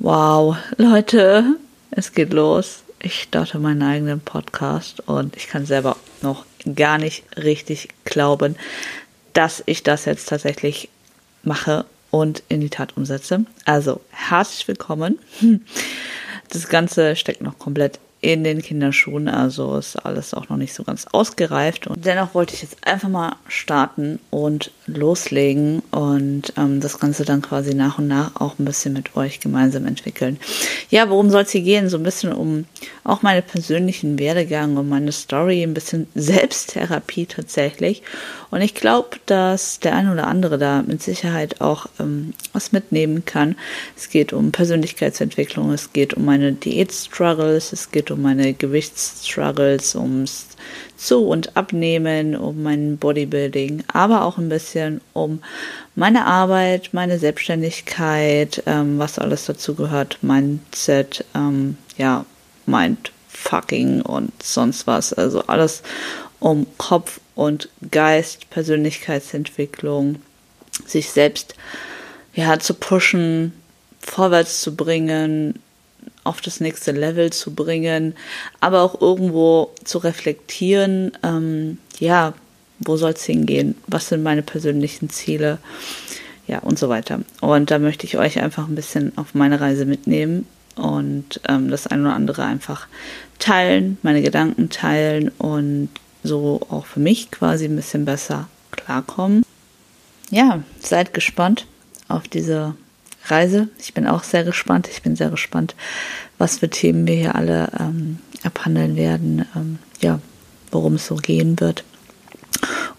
Wow, Leute, es geht los. Ich starte meinen eigenen Podcast und ich kann selber noch gar nicht richtig glauben, dass ich das jetzt tatsächlich mache und in die Tat umsetze. Also herzlich willkommen. Das Ganze steckt noch komplett in den Kinderschuhen, also ist alles auch noch nicht so ganz ausgereift. Und dennoch wollte ich jetzt einfach mal starten und loslegen und ähm, das Ganze dann quasi nach und nach auch ein bisschen mit euch gemeinsam entwickeln. Ja, worum soll es hier gehen? So ein bisschen um auch meine persönlichen Werdegang, um meine Story, ein bisschen Selbsttherapie tatsächlich. Und ich glaube, dass der eine oder andere da mit Sicherheit auch ähm, was mitnehmen kann. Es geht um Persönlichkeitsentwicklung, es geht um meine Diät-Struggles, es geht um meine Gewichtsstruggles, ums Zu- und Abnehmen, um mein Bodybuilding, aber auch ein bisschen um meine Arbeit, meine Selbstständigkeit, ähm, was alles dazu gehört, Mindset, ähm, ja, Mindfucking und sonst was. Also alles um Kopf und Geist, Persönlichkeitsentwicklung, sich selbst ja zu pushen, vorwärts zu bringen, auf das nächste Level zu bringen, aber auch irgendwo zu reflektieren, ähm, ja, wo soll es hingehen? Was sind meine persönlichen Ziele? Ja, und so weiter. Und da möchte ich euch einfach ein bisschen auf meine Reise mitnehmen und ähm, das eine oder andere einfach teilen, meine Gedanken teilen und so auch für mich quasi ein bisschen besser klarkommen. Ja, seid gespannt auf diese Reise. Ich bin auch sehr gespannt. Ich bin sehr gespannt, was für Themen wir hier alle ähm, abhandeln werden. Ähm, ja, worum es so gehen wird.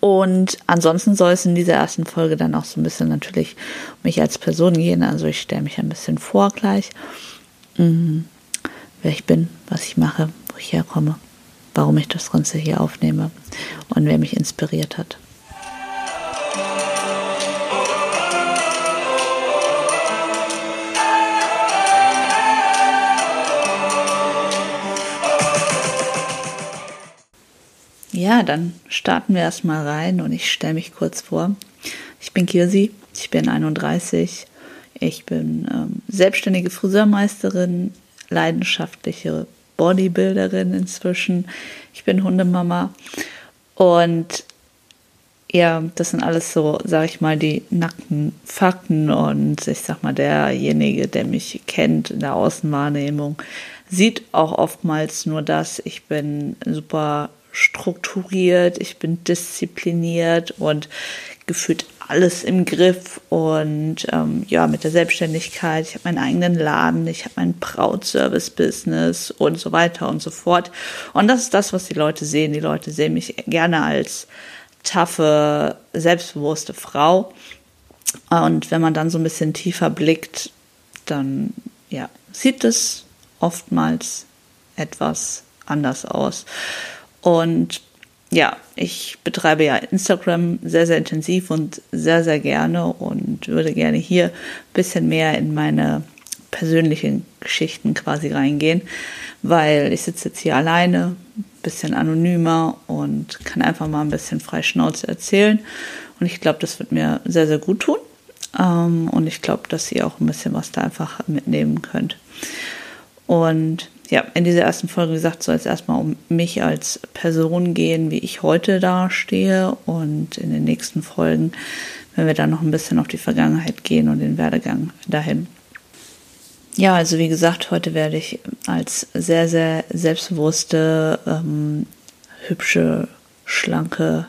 Und ansonsten soll es in dieser ersten Folge dann auch so ein bisschen natürlich um mich als Person gehen. Also ich stelle mich ein bisschen vor gleich, mhm. wer ich bin, was ich mache, wo ich herkomme warum ich das Ganze hier aufnehme und wer mich inspiriert hat. Ja, dann starten wir erstmal rein und ich stelle mich kurz vor. Ich bin Kirsi, ich bin 31, ich bin ähm, selbstständige Friseurmeisterin, leidenschaftliche Bodybuilderin inzwischen. Ich bin Hundemama. Und ja, das sind alles so, sag ich mal, die nackten Fakten. Und ich sag mal, derjenige, der mich kennt in der Außenwahrnehmung, sieht auch oftmals nur das. Ich bin super strukturiert, ich bin diszipliniert und gefühlt alles im Griff und ähm, ja, mit der Selbstständigkeit, ich habe meinen eigenen Laden, ich habe mein Brautservice-Business und so weiter und so fort. Und das ist das, was die Leute sehen. Die Leute sehen mich gerne als taffe, selbstbewusste Frau. Und wenn man dann so ein bisschen tiefer blickt, dann ja, sieht es oftmals etwas anders aus. Und ja, ich betreibe ja Instagram sehr, sehr intensiv und sehr, sehr gerne und würde gerne hier ein bisschen mehr in meine persönlichen Geschichten quasi reingehen, weil ich sitze jetzt hier alleine, ein bisschen anonymer und kann einfach mal ein bisschen frei Schnauze erzählen. Und ich glaube, das wird mir sehr, sehr gut tun. Ähm, und ich glaube, dass ihr auch ein bisschen was da einfach mitnehmen könnt. Und ja, in dieser ersten Folge gesagt, soll es erstmal um mich als Person gehen, wie ich heute dastehe. Und in den nächsten Folgen, wenn wir dann noch ein bisschen auf die Vergangenheit gehen und den Werdegang dahin. Ja, also wie gesagt, heute werde ich als sehr, sehr selbstbewusste, ähm, hübsche, schlanke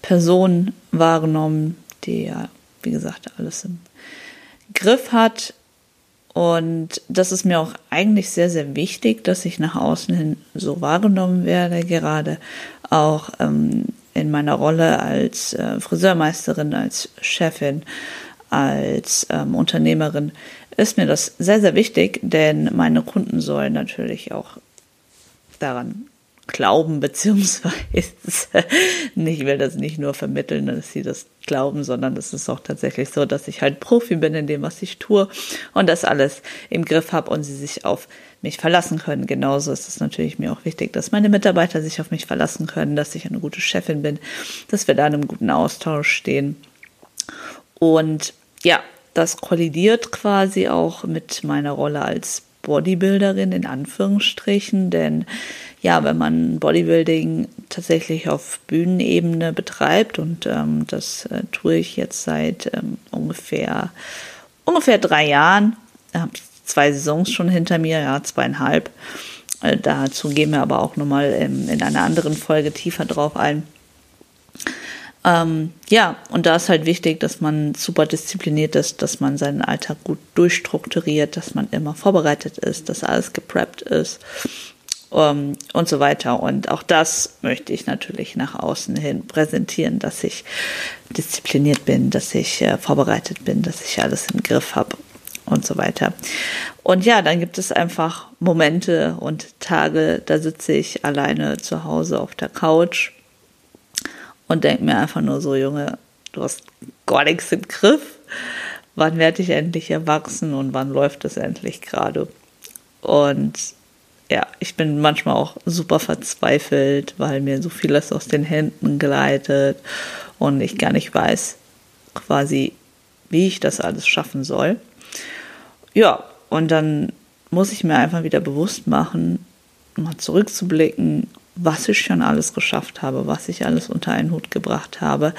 Person wahrgenommen, die ja, wie gesagt, alles im Griff hat, und das ist mir auch eigentlich sehr, sehr wichtig, dass ich nach außen hin so wahrgenommen werde, gerade auch ähm, in meiner Rolle als äh, Friseurmeisterin, als Chefin, als ähm, Unternehmerin ist mir das sehr, sehr wichtig, denn meine Kunden sollen natürlich auch daran glauben, beziehungsweise ich will das nicht nur vermitteln, dass sie das glauben, sondern es ist auch tatsächlich so, dass ich halt Profi bin in dem, was ich tue und das alles im Griff habe und sie sich auf mich verlassen können. Genauso ist es natürlich mir auch wichtig, dass meine Mitarbeiter sich auf mich verlassen können, dass ich eine gute Chefin bin, dass wir da in einem guten Austausch stehen. Und ja, das kollidiert quasi auch mit meiner Rolle als Bodybuilderin in Anführungsstrichen, denn ja, wenn man Bodybuilding tatsächlich auf Bühnenebene betreibt und ähm, das äh, tue ich jetzt seit ähm, ungefähr ungefähr drei Jahren, habe zwei Saisons schon hinter mir, ja zweieinhalb. Äh, dazu gehen wir aber auch nochmal ähm, in einer anderen Folge tiefer drauf ein. Ähm, ja, und da ist halt wichtig, dass man super diszipliniert ist, dass man seinen Alltag gut durchstrukturiert, dass man immer vorbereitet ist, dass alles gepreppt ist ähm, und so weiter. Und auch das möchte ich natürlich nach außen hin präsentieren, dass ich diszipliniert bin, dass ich äh, vorbereitet bin, dass ich alles im Griff habe und so weiter. Und ja, dann gibt es einfach Momente und Tage, da sitze ich alleine zu Hause auf der Couch und denke mir einfach nur so, Junge, du hast gar nichts im Griff. Wann werde ich endlich erwachsen und wann läuft es endlich gerade? Und ja, ich bin manchmal auch super verzweifelt, weil mir so vieles aus den Händen gleitet und ich gar nicht weiß, quasi, wie ich das alles schaffen soll. Ja, und dann muss ich mir einfach wieder bewusst machen, mal zurückzublicken, was ich schon alles geschafft habe, was ich alles unter einen Hut gebracht habe,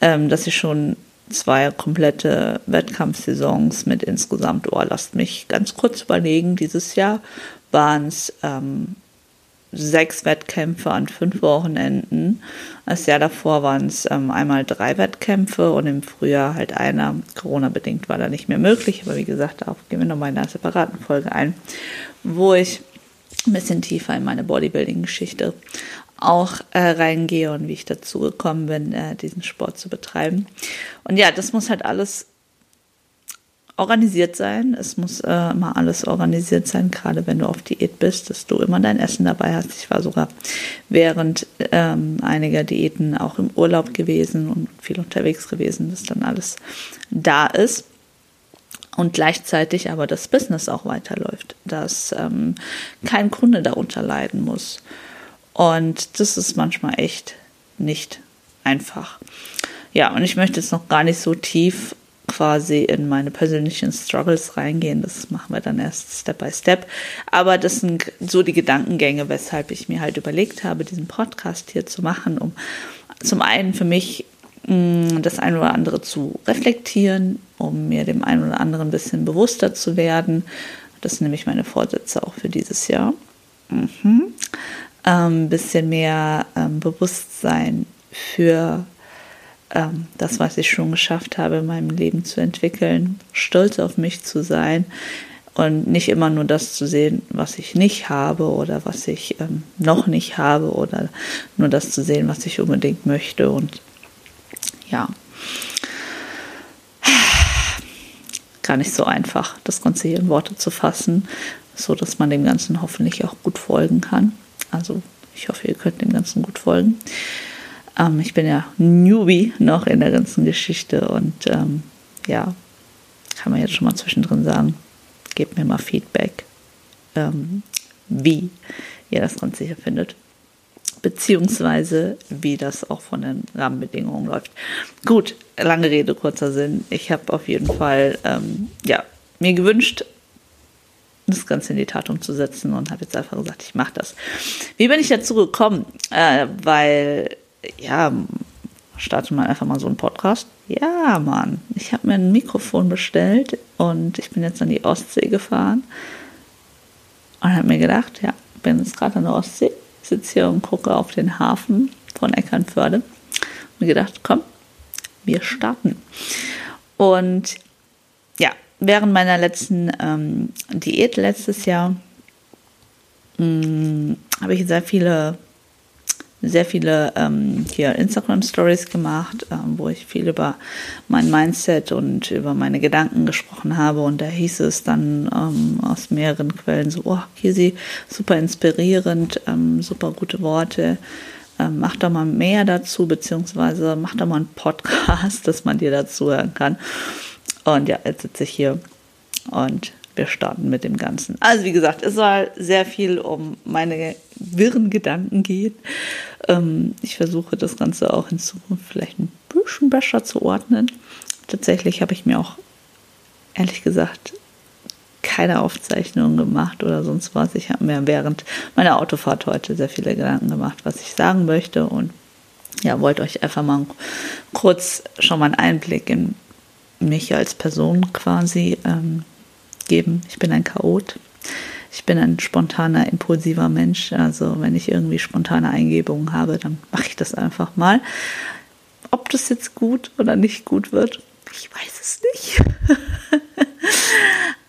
ähm, dass ich schon zwei komplette Wettkampfsaisons mit insgesamt, oh, lasst mich ganz kurz überlegen, dieses Jahr waren es ähm, sechs Wettkämpfe an fünf Wochenenden. Das Jahr davor waren es ähm, einmal drei Wettkämpfe und im Frühjahr halt einer. Corona-bedingt war da nicht mehr möglich, aber wie gesagt, darauf gehen wir nochmal in einer separaten Folge ein, wo ich ein bisschen tiefer in meine Bodybuilding-Geschichte auch äh, reingehe und wie ich dazu gekommen bin, äh, diesen Sport zu betreiben. Und ja, das muss halt alles organisiert sein. Es muss äh, immer alles organisiert sein, gerade wenn du auf Diät bist, dass du immer dein Essen dabei hast. Ich war sogar während ähm, einiger Diäten auch im Urlaub gewesen und viel unterwegs gewesen, dass dann alles da ist. Und gleichzeitig aber das Business auch weiterläuft, dass ähm, kein Kunde darunter leiden muss. Und das ist manchmal echt nicht einfach. Ja, und ich möchte jetzt noch gar nicht so tief quasi in meine persönlichen Struggles reingehen. Das machen wir dann erst Step by Step. Aber das sind so die Gedankengänge, weshalb ich mir halt überlegt habe, diesen Podcast hier zu machen, um zum einen für mich das eine oder andere zu reflektieren, um mir dem einen oder anderen ein bisschen bewusster zu werden. Das sind nämlich meine Vorsätze auch für dieses Jahr. Mhm. Ein ähm, bisschen mehr ähm, Bewusstsein für ähm, das, was ich schon geschafft habe, in meinem Leben zu entwickeln, stolz auf mich zu sein und nicht immer nur das zu sehen, was ich nicht habe oder was ich ähm, noch nicht habe oder nur das zu sehen, was ich unbedingt möchte und ja, gar nicht so einfach, das Ganze hier in Worte zu fassen, so dass man dem Ganzen hoffentlich auch gut folgen kann. Also ich hoffe, ihr könnt dem Ganzen gut folgen. Ähm, ich bin ja Newbie noch in der ganzen Geschichte und ähm, ja, kann man jetzt schon mal zwischendrin sagen, gebt mir mal Feedback, ähm, wie ihr das Ganze hier findet. Beziehungsweise wie das auch von den Rahmenbedingungen läuft. Gut, lange Rede, kurzer Sinn. Ich habe auf jeden Fall ähm, ja, mir gewünscht, das Ganze in die Tat umzusetzen und habe jetzt einfach gesagt, ich mache das. Wie bin ich dazu gekommen? Äh, weil ja, starte mal einfach mal so einen Podcast. Ja, Mann, ich habe mir ein Mikrofon bestellt und ich bin jetzt an die Ostsee gefahren und habe mir gedacht, ja, bin jetzt gerade an der Ostsee, sitze hier und gucke auf den Hafen von Eckernförde und gedacht, komm, wir starten. Und ja, während meiner letzten ähm, Diät letztes Jahr hm, habe ich sehr viele sehr viele ähm, hier Instagram Stories gemacht, ähm, wo ich viel über mein Mindset und über meine Gedanken gesprochen habe. Und da hieß es dann ähm, aus mehreren Quellen so, oh, Kisi, super inspirierend, ähm, super gute Worte. Ähm, mach doch mal mehr dazu, beziehungsweise mach doch mal einen Podcast, dass man dir dazu hören kann. Und ja, jetzt sitze ich hier und starten mit dem Ganzen. Also wie gesagt, es soll sehr viel um meine wirren Gedanken gehen. Ähm, ich versuche das Ganze auch in Zukunft vielleicht ein bisschen besser zu ordnen. Tatsächlich habe ich mir auch ehrlich gesagt keine Aufzeichnungen gemacht oder sonst was. Ich habe mir während meiner Autofahrt heute sehr viele Gedanken gemacht, was ich sagen möchte und ja, wollte euch einfach mal kurz schon mal einen Einblick in mich als Person quasi ähm, geben. Ich bin ein Chaot. Ich bin ein spontaner, impulsiver Mensch. Also wenn ich irgendwie spontane Eingebungen habe, dann mache ich das einfach mal. Ob das jetzt gut oder nicht gut wird, ich weiß es nicht.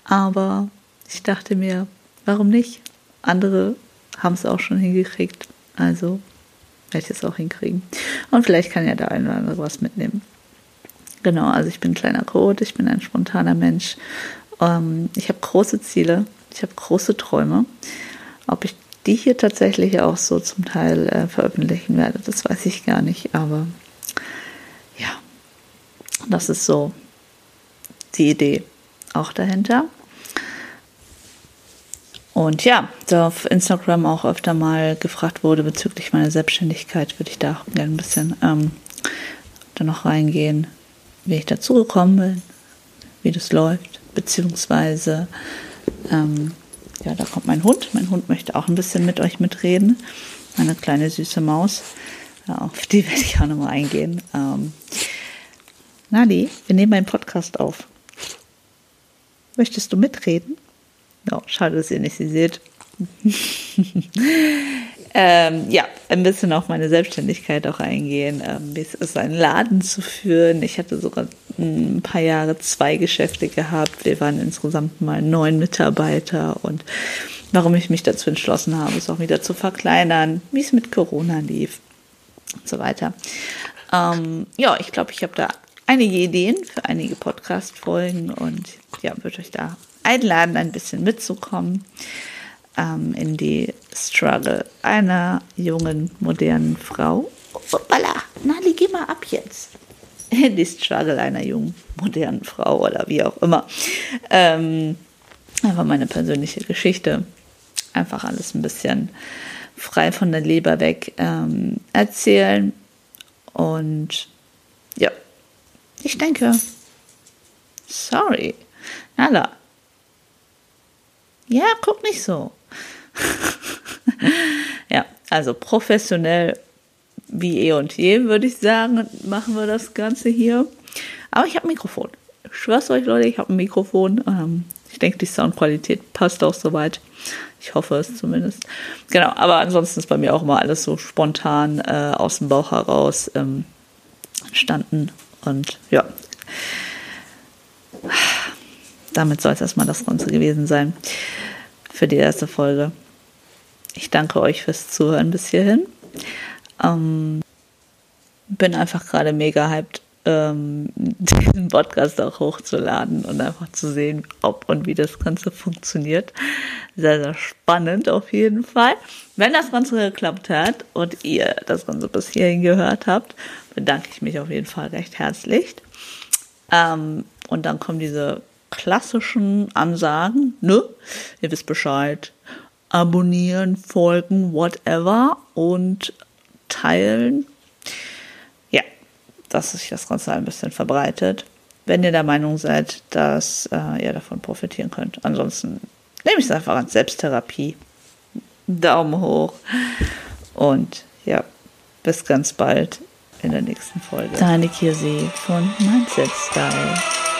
Aber ich dachte mir, warum nicht? Andere haben es auch schon hingekriegt. Also werde ich es auch hinkriegen. Und vielleicht kann ja der eine oder andere was mitnehmen. Genau, also ich bin ein kleiner Code, ich bin ein spontaner Mensch. Ähm, ich habe große Ziele, ich habe große Träume. Ob ich die hier tatsächlich auch so zum Teil äh, veröffentlichen werde, das weiß ich gar nicht. Aber ja, das ist so die Idee auch dahinter. Und ja, da auf Instagram auch öfter mal gefragt wurde bezüglich meiner Selbstständigkeit, würde ich da auch gerne ein bisschen ähm, da noch reingehen, wie ich dazu gekommen bin, wie das läuft, beziehungsweise ähm, ja, da kommt mein Hund. Mein Hund möchte auch ein bisschen mit euch mitreden. Meine kleine süße Maus. Ja, auf die werde ich auch nochmal eingehen. Ähm, Nali, wir nehmen einen Podcast auf. Möchtest du mitreden? No, schade, dass ihr nicht sie seht. ähm, ja, ein bisschen auf meine Selbstständigkeit auch eingehen. Ähm, wie es ist, einen Laden zu führen. Ich hatte sogar ein paar Jahre zwei Geschäfte gehabt. Wir waren insgesamt mal neun Mitarbeiter und warum ich mich dazu entschlossen habe, es auch wieder zu verkleinern, wie es mit Corona lief und so weiter. Ähm, ja, ich glaube, ich habe da einige Ideen für einige Podcast-Folgen und ja, würde euch da einladen, ein bisschen mitzukommen ähm, in die Struggle einer jungen, modernen Frau. Hoppala, Nali, geh mal ab jetzt. Die Struggle einer jungen, modernen Frau oder wie auch immer. Ähm, einfach meine persönliche Geschichte. Einfach alles ein bisschen frei von der Leber weg ähm, erzählen. Und ja, ich denke, sorry. Nala, ja, guck nicht so. also professionell wie eh und je, würde ich sagen, machen wir das Ganze hier. Aber ich habe ein Mikrofon. Ich schwör's euch, Leute, ich habe ein Mikrofon. Ähm, ich denke, die Soundqualität passt auch soweit. Ich hoffe es zumindest. Genau, aber ansonsten ist bei mir auch immer alles so spontan äh, aus dem Bauch heraus ähm, entstanden. Und ja, damit soll es erstmal das Ganze gewesen sein für die erste Folge. Ich danke euch fürs Zuhören bis hierhin. Ähm, bin einfach gerade mega hyped, ähm, diesen Podcast auch hochzuladen und einfach zu sehen, ob und wie das Ganze funktioniert. Sehr, sehr spannend auf jeden Fall. Wenn das Ganze geklappt hat und ihr das Ganze bis hierhin gehört habt, bedanke ich mich auf jeden Fall recht herzlich. Ähm, und dann kommen diese klassischen Ansagen, ne? Ihr wisst Bescheid. Abonnieren, folgen, whatever und teilen. Ja, dass sich das Ganze ein bisschen verbreitet. Wenn ihr der Meinung seid, dass äh, ihr davon profitieren könnt. Ansonsten nehme ich es einfach als Selbsttherapie. Daumen hoch. Und ja, bis ganz bald in der nächsten Folge. Deine Kirsi von Mindset Style.